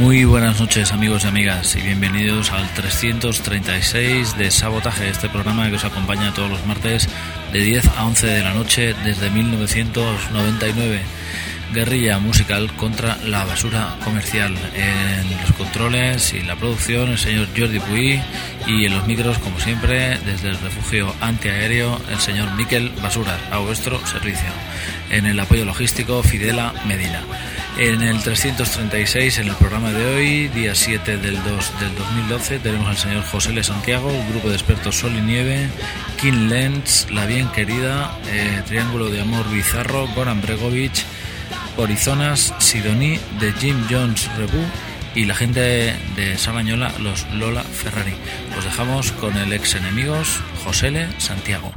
Muy buenas noches amigos y amigas y bienvenidos al 336 de Sabotaje, este programa que os acompaña todos los martes de 10 a 11 de la noche desde 1999. Guerrilla musical contra la basura comercial. En los controles y la producción el señor Jordi Puy y en los micros como siempre desde el refugio antiaéreo el señor Miquel Basura a vuestro servicio. En el apoyo logístico Fidela Medina. En el 336, en el programa de hoy, día 7 del 2 del 2012, tenemos al señor José L. Santiago, grupo de expertos Sol y Nieve, King Lens, La Bien Querida, eh, Triángulo de Amor Bizarro, Goran Bregovic, Horizonas, Sidoní, de Jim Jones Rebu y la gente de Sabañola, los Lola Ferrari. Os dejamos con el ex enemigos José L. Santiago.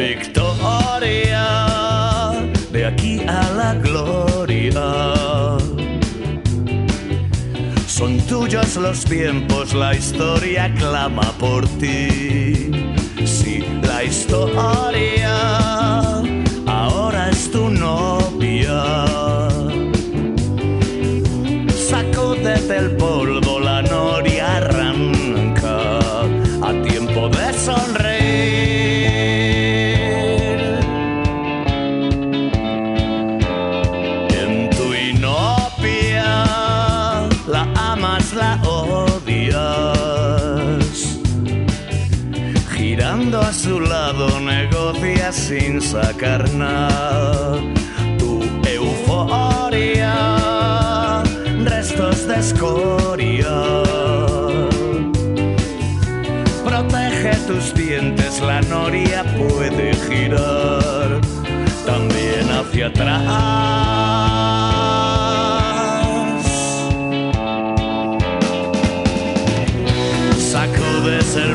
Victoria de aquí a la gloria. Son tuyos los tiempos, la historia clama por ti. Si la historia ahora es tu novia. Sacúdete el polvo, sin sacar nada. Tu euforia, restos de escoria. Protege tus dientes, la noria puede girar también hacia atrás. Sacudes el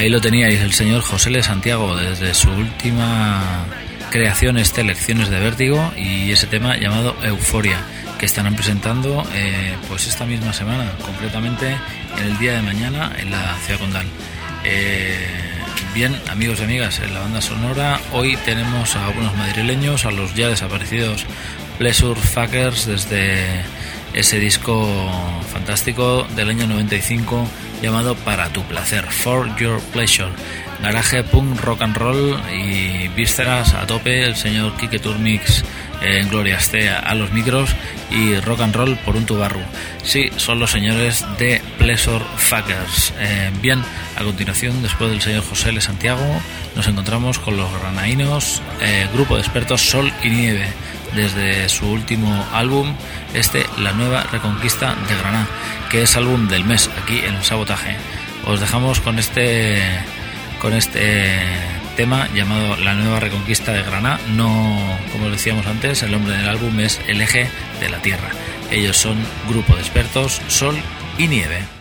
Ahí lo teníais, el señor José L. Santiago, desde su última creación, este Lecciones de Vértigo, y ese tema llamado Euforia, que estarán presentando eh, pues esta misma semana, concretamente en el día de mañana en la Ciudad Condal. Eh, bien, amigos y amigas, en la banda sonora hoy tenemos a algunos madrileños, a los ya desaparecidos Pleasure Fuckers desde ese disco fantástico del año 95 llamado Para tu placer, For Your Pleasure. Garaje, punk, rock and roll y vísceras a tope, el señor Kike Turmix en Gloria esté a los micros y rock and roll por un tubarro. Sí, son los señores de Pleasure Fuckers. Eh, bien, a continuación, después del señor José L. Santiago, nos encontramos con los granaínos, eh, grupo de expertos Sol y Nieve desde su último álbum, este La Nueva Reconquista de Granada, que es álbum del mes aquí en Sabotaje. Os dejamos con este con este tema llamado La Nueva Reconquista de Granada. No, como decíamos antes, el nombre del álbum es El Eje de la Tierra. Ellos son grupo de expertos Sol y Nieve.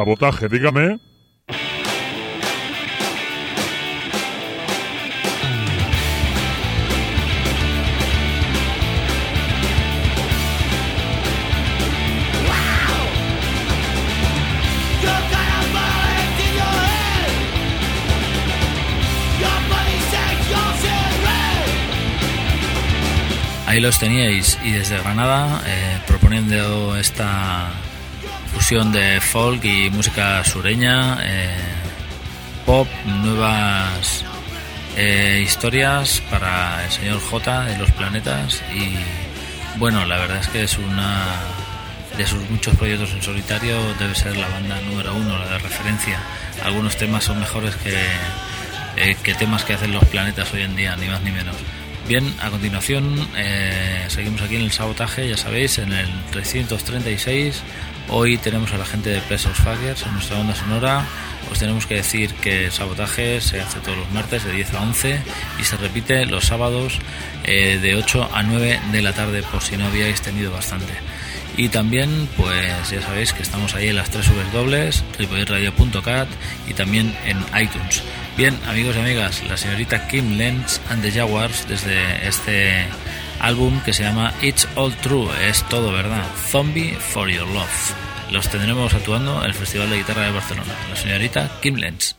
Sabotaje, dígame. Ahí los teníais y desde Granada eh, proponiendo esta fusión de folk y música sureña, eh, pop, nuevas eh, historias para el señor J de los planetas y bueno, la verdad es que es una de sus muchos proyectos en solitario debe ser la banda número uno, la de referencia. Algunos temas son mejores que, que temas que hacen los planetas hoy en día, ni más ni menos. Bien, a continuación eh, seguimos aquí en el sabotaje, ya sabéis, en el 336. Hoy tenemos a la gente de Pesos Faggers en nuestra onda sonora. Os tenemos que decir que el sabotaje se hace todos los martes de 10 a 11 y se repite los sábados eh, de 8 a 9 de la tarde por si no habíais tenido bastante. Y también, pues ya sabéis que estamos ahí en las tres dobles, ripoyerradio.cat y también en iTunes. Bien, amigos y amigas, la señorita Kim Lenz and the Jaguars desde este álbum que se llama It's All True, es todo verdad, Zombie for Your Love. Los tendremos actuando en el Festival de Guitarra de Barcelona, la señorita Kim Lenz.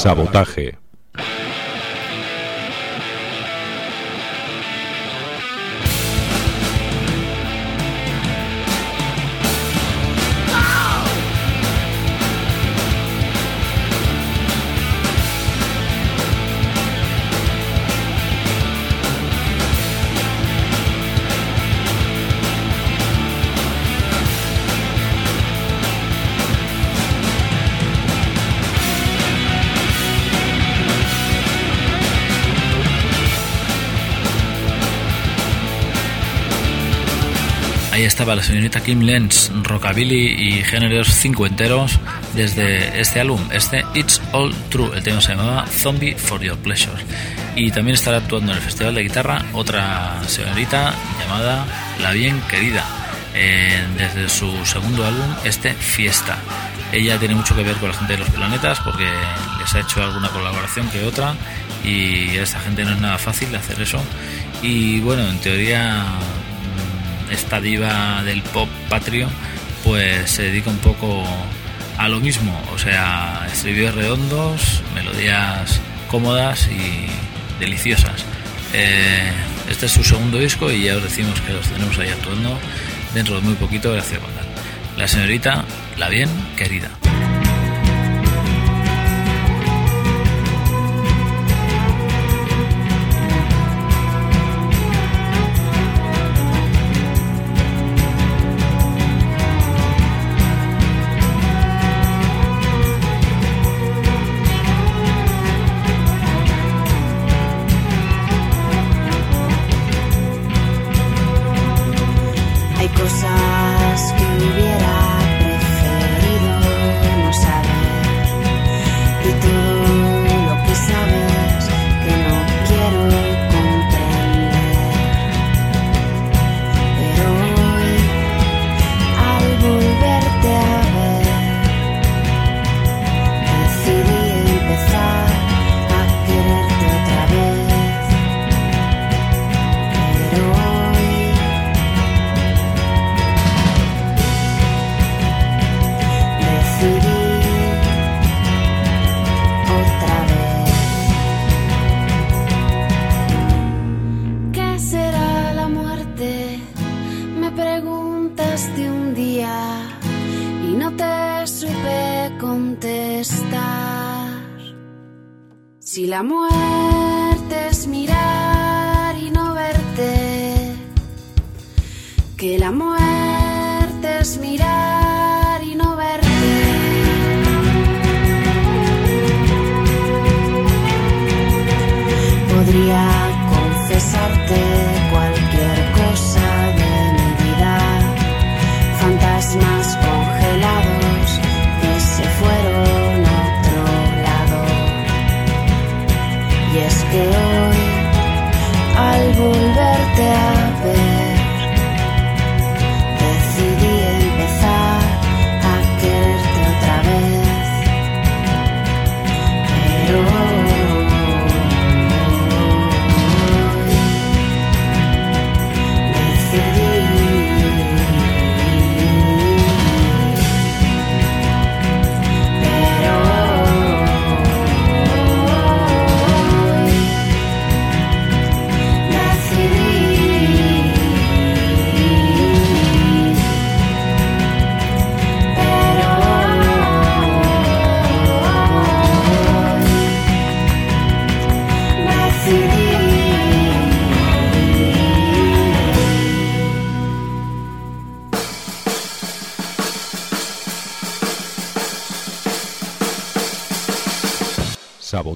Sabotaje. Estaba la señorita Kim Lenz, rockabilly y géneros cincuenteros desde este álbum, este It's All True. El tema se llamaba Zombie for Your Pleasure. Y también estará actuando en el Festival de Guitarra otra señorita llamada La Bien Querida, eh, desde su segundo álbum, este Fiesta. Ella tiene mucho que ver con la gente de los planetas porque les ha hecho alguna colaboración que otra y a esta gente no es nada fácil hacer eso. Y bueno, en teoría esta diva del pop patrio, pues se dedica un poco a lo mismo, o sea, estribillos redondos, melodías cómodas y deliciosas. Eh, este es su segundo disco y ya os decimos que los tenemos ahí actuando dentro de muy poquito de Ciudad La señorita, la bien querida. me preguntaste un día y no te supe contestar. Si la muerte es mirar y no verte, que la muerte es mirar y no verte. Podría confesarte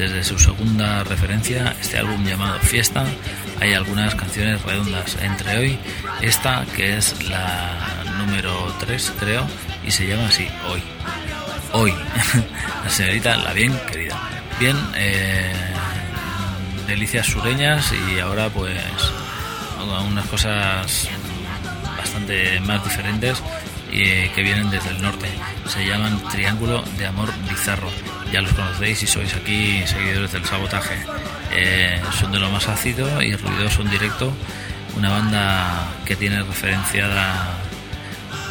Desde su segunda referencia, este álbum llamado Fiesta, hay algunas canciones redondas, entre hoy esta que es la número 3 creo y se llama así, Hoy. Hoy, la señorita La Bien Querida. Bien, eh, delicias sureñas y ahora pues unas cosas bastante más diferentes y que vienen desde el norte se llaman Triángulo de Amor Bizarro. Ya los conocéis si sois aquí seguidores del sabotaje. Eh, son de lo más ácido y ruidoso en directo. Una banda que tiene referenciada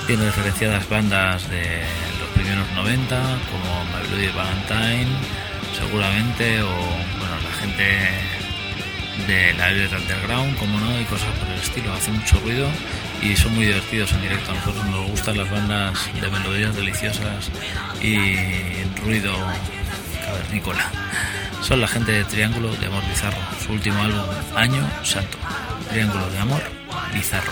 tiene referenciadas bandas de los primeros 90 como My Bloody Valentine seguramente o bueno la gente de la Underground como no y cosas por el estilo hace mucho ruido y son muy divertidos en directo. A nosotros nos gustan las bandas de melodías deliciosas y ruido cavernícola. Son la gente de Triángulo de Amor Bizarro, su último álbum, Año Santo. Triángulo de Amor Bizarro.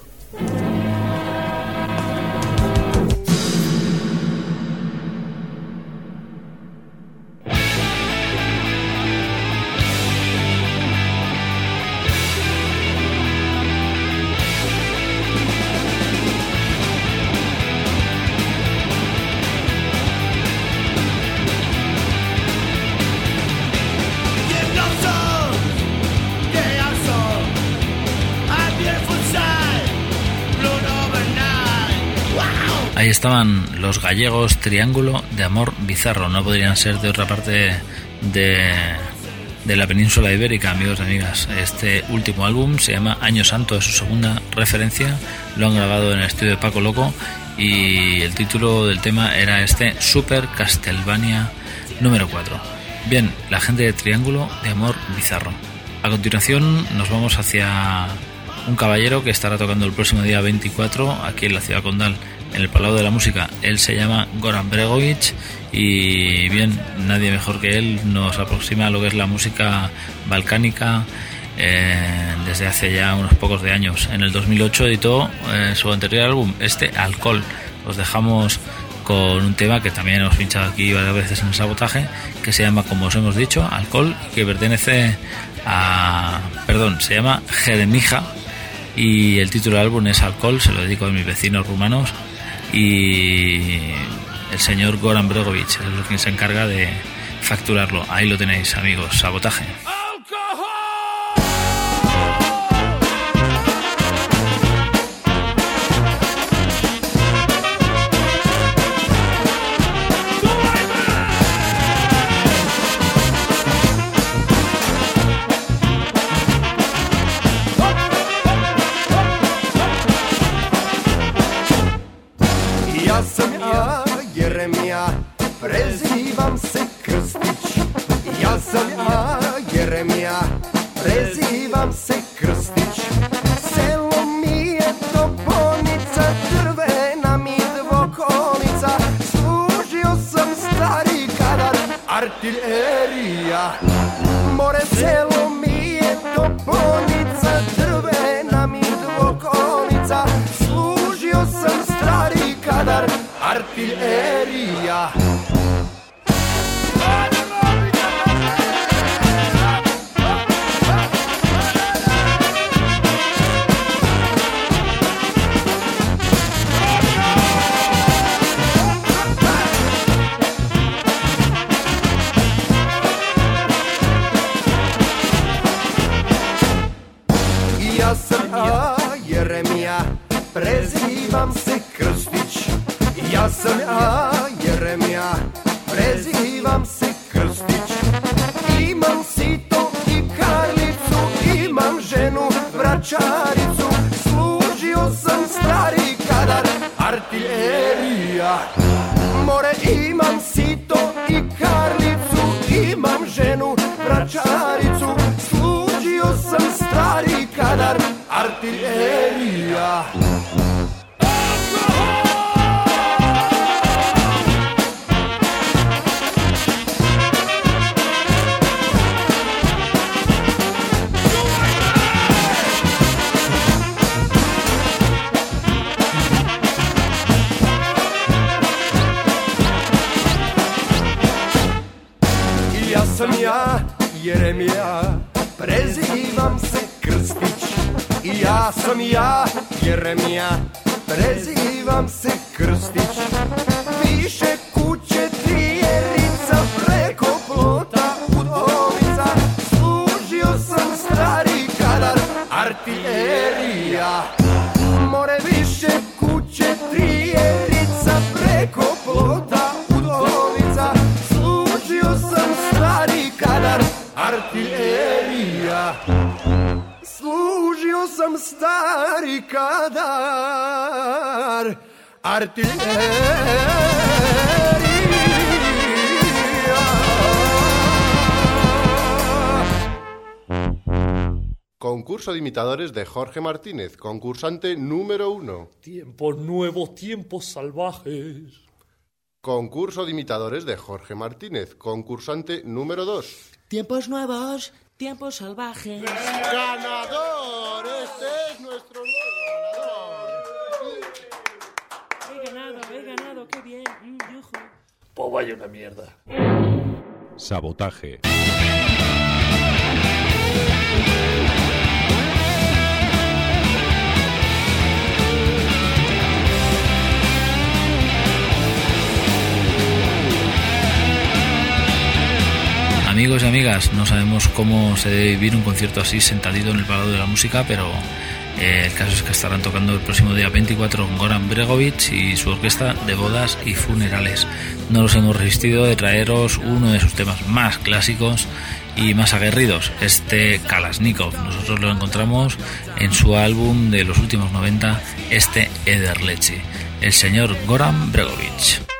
Ahí estaban los gallegos Triángulo de Amor Bizarro. No podrían ser de otra parte de, la península ibérica, amigos y amigas. Este último álbum se llama Año Santo, es su segunda referencia. Lo han grabado en el estudio de Paco Loco y el título del tema era este Super Castlevania número 4. Bien, la gente de Triángulo de Amor Bizarro. A continuación nos vamos hacia un caballero que estará tocando el próximo día 24 aquí en la ciudad condal en el Palau de la Música. Él se llama Goran Bregovic y bien, nadie mejor que él nos aproxima a lo que es la música balcánica eh, desde hace ya unos pocos de años. En el 2008 editó eh, su anterior álbum, este Alcohol. Os dejamos con un tema que también hemos pinchado aquí varias veces en el sabotaje, que se llama, como os hemos dicho, Alcohol, que pertenece a... perdón, se llama Jeremija y el título del álbum es Alcohol, se lo dedico a mis vecinos rumanos y el señor Goran Bregovic es quien se encarga de facturarlo. Ahí lo tenéis, amigos, sabotaje. Jeremija, prezivam se Krstić. Ja sam A Jeremija, prezivam se Krstić. Selo mi je toponica, crvena mi dvokolica. Služio sam stari kadar, artiljerija. More selo في الارياح sam ja Jeremija, prezivam se Krstić. I ja sam ja Jeremija, prezivam se Krstić. Više artillería. Concurso de imitadores de Jorge Martínez, concursante número uno. Tiempos nuevos, tiempos salvajes. Concurso de imitadores de Jorge Martínez, concursante número dos. Tiempos nuevos, tiempos salvajes. ¡Ganador! Este es nuestro nuevo Pues vaya una mierda. Sabotaje. Amigos y amigas, no sabemos cómo se debe vivir un concierto así sentadito en el Palau de la Música, pero eh, el caso es que estarán tocando el próximo día 24 Goran Bregovic y su orquesta de bodas y funerales. No nos hemos resistido de traeros uno de sus temas más clásicos y más aguerridos, este Kalashnikov. Nosotros lo encontramos en su álbum de los últimos 90, este Ederleche, el señor Goran Bregovic.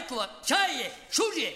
外国、チャイエ、シュジエ、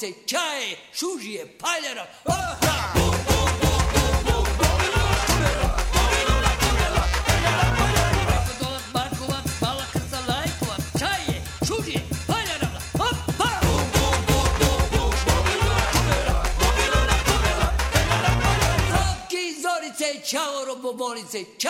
se čaje, šužije, paljara. Ciao!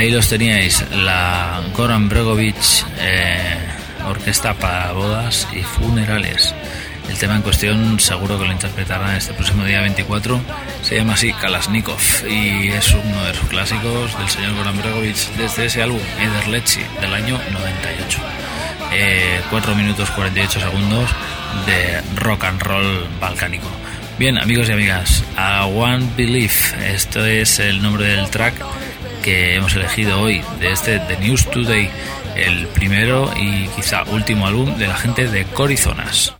Ahí los teníais, la Goran Bregovic eh, Orquesta para Bodas y Funerales. El tema en cuestión seguro que lo interpretarán este próximo día 24. Se llama así Kalashnikov y es uno de los clásicos del señor Goran Bregovic desde ese álbum Ederlechi del año 98. Eh, 4 minutos 48 segundos de rock and roll balcánico. Bien, amigos y amigas, a One Belief, esto es el nombre del track que hemos elegido hoy de este The News Today, el primero y quizá último álbum de la gente de Corizonas.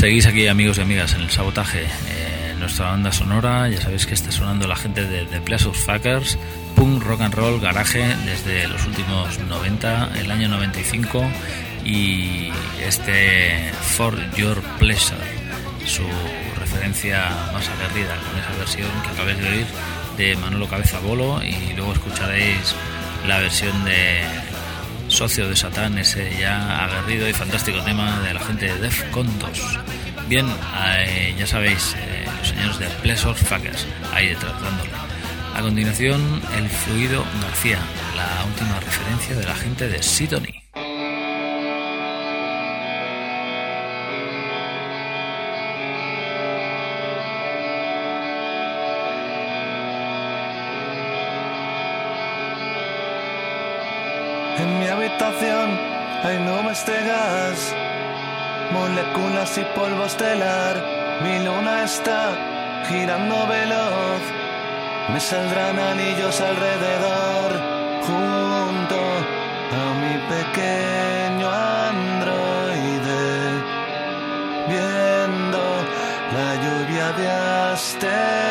Seguís aquí amigos y amigas en el sabotaje, eh, nuestra banda sonora, ya sabéis que está sonando la gente de The Pleasure Fuckers, punk, rock and roll, garaje desde los últimos 90, el año 95 y este For Your Pleasure, su referencia más aguerrida con esa versión que acabáis de oír de Manolo Cabeza Bolo y luego escucharéis la versión de Socio de Satán, ese ya aguerrido y fantástico tema de la gente de Defcon 2. Bien, eh, ya sabéis, eh, los señores de Pleasure Fuckers, ahí detrás dándole. A continuación, el fluido García, la última referencia de la gente de Sidony. De gas, moléculas y polvo estelar. Mi luna está girando veloz, me saldrán anillos alrededor, junto a mi pequeño androide, viendo la lluvia de asteroides.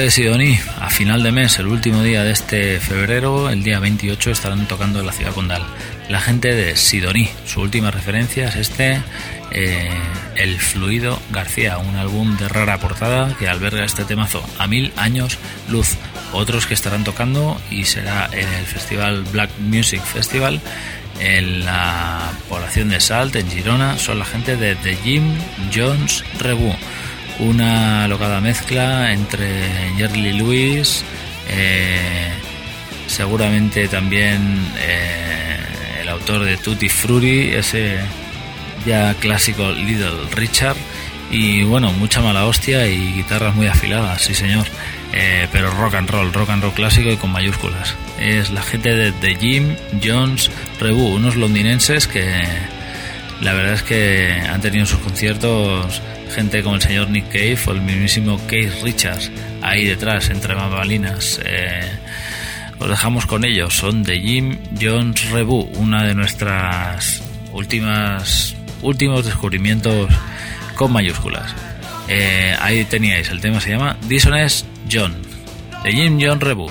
Gente de Sidoní, a final de mes, el último día de este febrero, el día 28, estarán tocando en la ciudad condal. La gente de Sidoní, su última referencia es este, eh, El Fluido García, un álbum de rara portada que alberga este temazo, A Mil Años Luz. Otros que estarán tocando y será en el festival Black Music Festival en la población de Salt, en Girona, son la gente de The Jim Jones Rebu una locada mezcla entre Jerry Lewis, eh, seguramente también eh, el autor de Tutti Frutti, ese ya clásico Little Richard, y bueno, mucha mala hostia y guitarras muy afiladas, sí señor, eh, pero rock and roll, rock and roll clásico y con mayúsculas. Es la gente de The Jim Jones Rebu, unos londinenses que la verdad es que han tenido sus conciertos gente como el señor Nick Cave o el mismísimo Keith Richards ahí detrás, entre bambalinas. Eh, os dejamos con ellos, son de Jim Jones Rebu, una de nuestras últimas últimos descubrimientos con mayúsculas. Eh, ahí teníais, el tema se llama Dishonest John, de Jim Jones Rebu.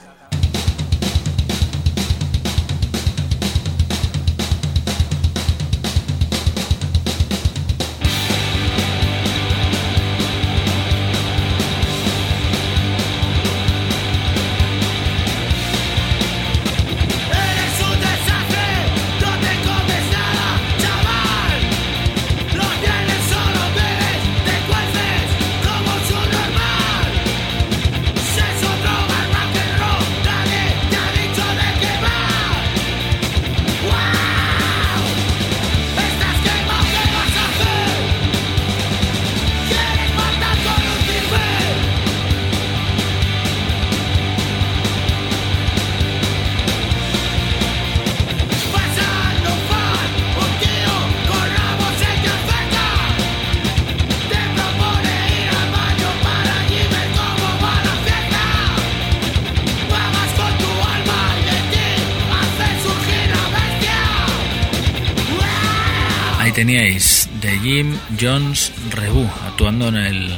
Teníais de Jim Jones Rebu actuando en el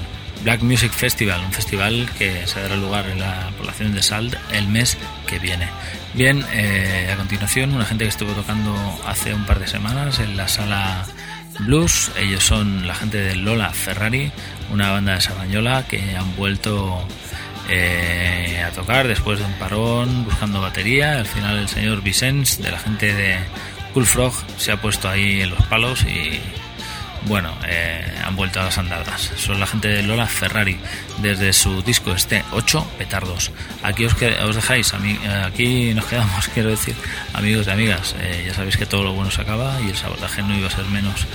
Black Music Festival, un festival que se dará lugar en la población de Salt el mes que viene. Bien, eh, a continuación, una gente que estuvo tocando hace un par de semanas en la sala Blues. Ellos son la gente de Lola Ferrari, una banda de Sabañola que han vuelto eh, a tocar después de un parón buscando batería. Al final, el señor Vicens, de la gente de Cool Frog, se ha puesto ahí en los palos y bueno, eh, han vuelto a las andadas. Son la gente de Lola Ferrari desde su disco este 8 petardos. Aquí os, que- os dejáis, eh, aquí nos quedamos, quiero decir, amigos y amigas. Eh, ya sabéis que todo lo bueno se acaba y el sabotaje no iba a ser menos.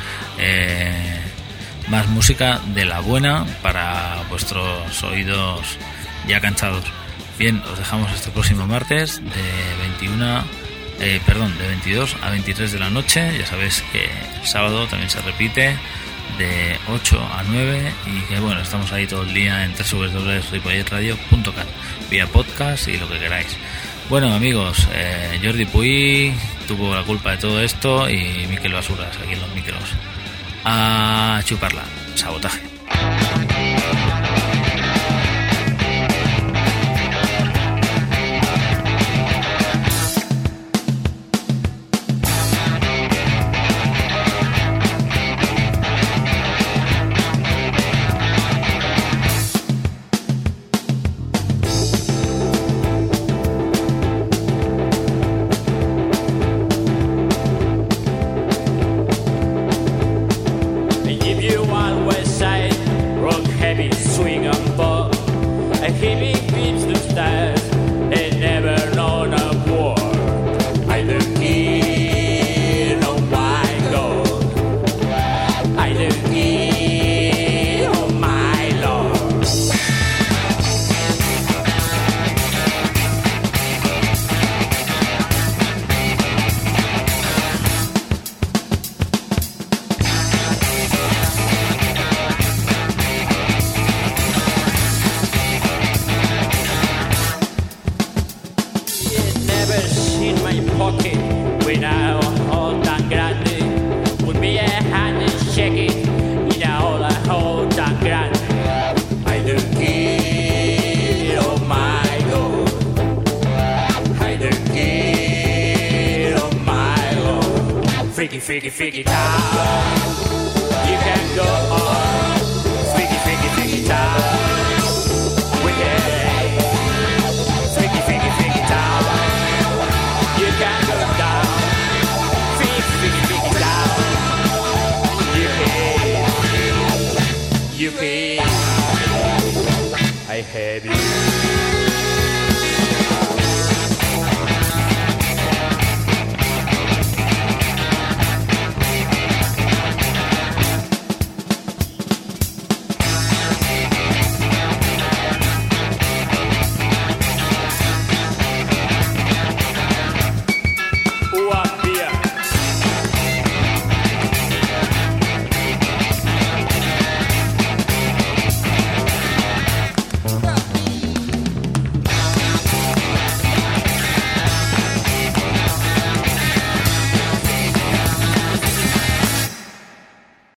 Más música de la buena para vuestros oídos ya cansados. Bien, os dejamos este próximo martes de 21 eh, perdón, de 22 a 23 de la noche. Ya sabéis que el sábado también se repite de 8 a 9 y que bueno, estamos ahí todo el día en www.ripolletradio.cat vía podcast y lo que queráis. Bueno amigos, eh, Jordi Puy tuvo la culpa de todo esto y Miquel Basuras aquí en los micros. A chuparla, sabotaje.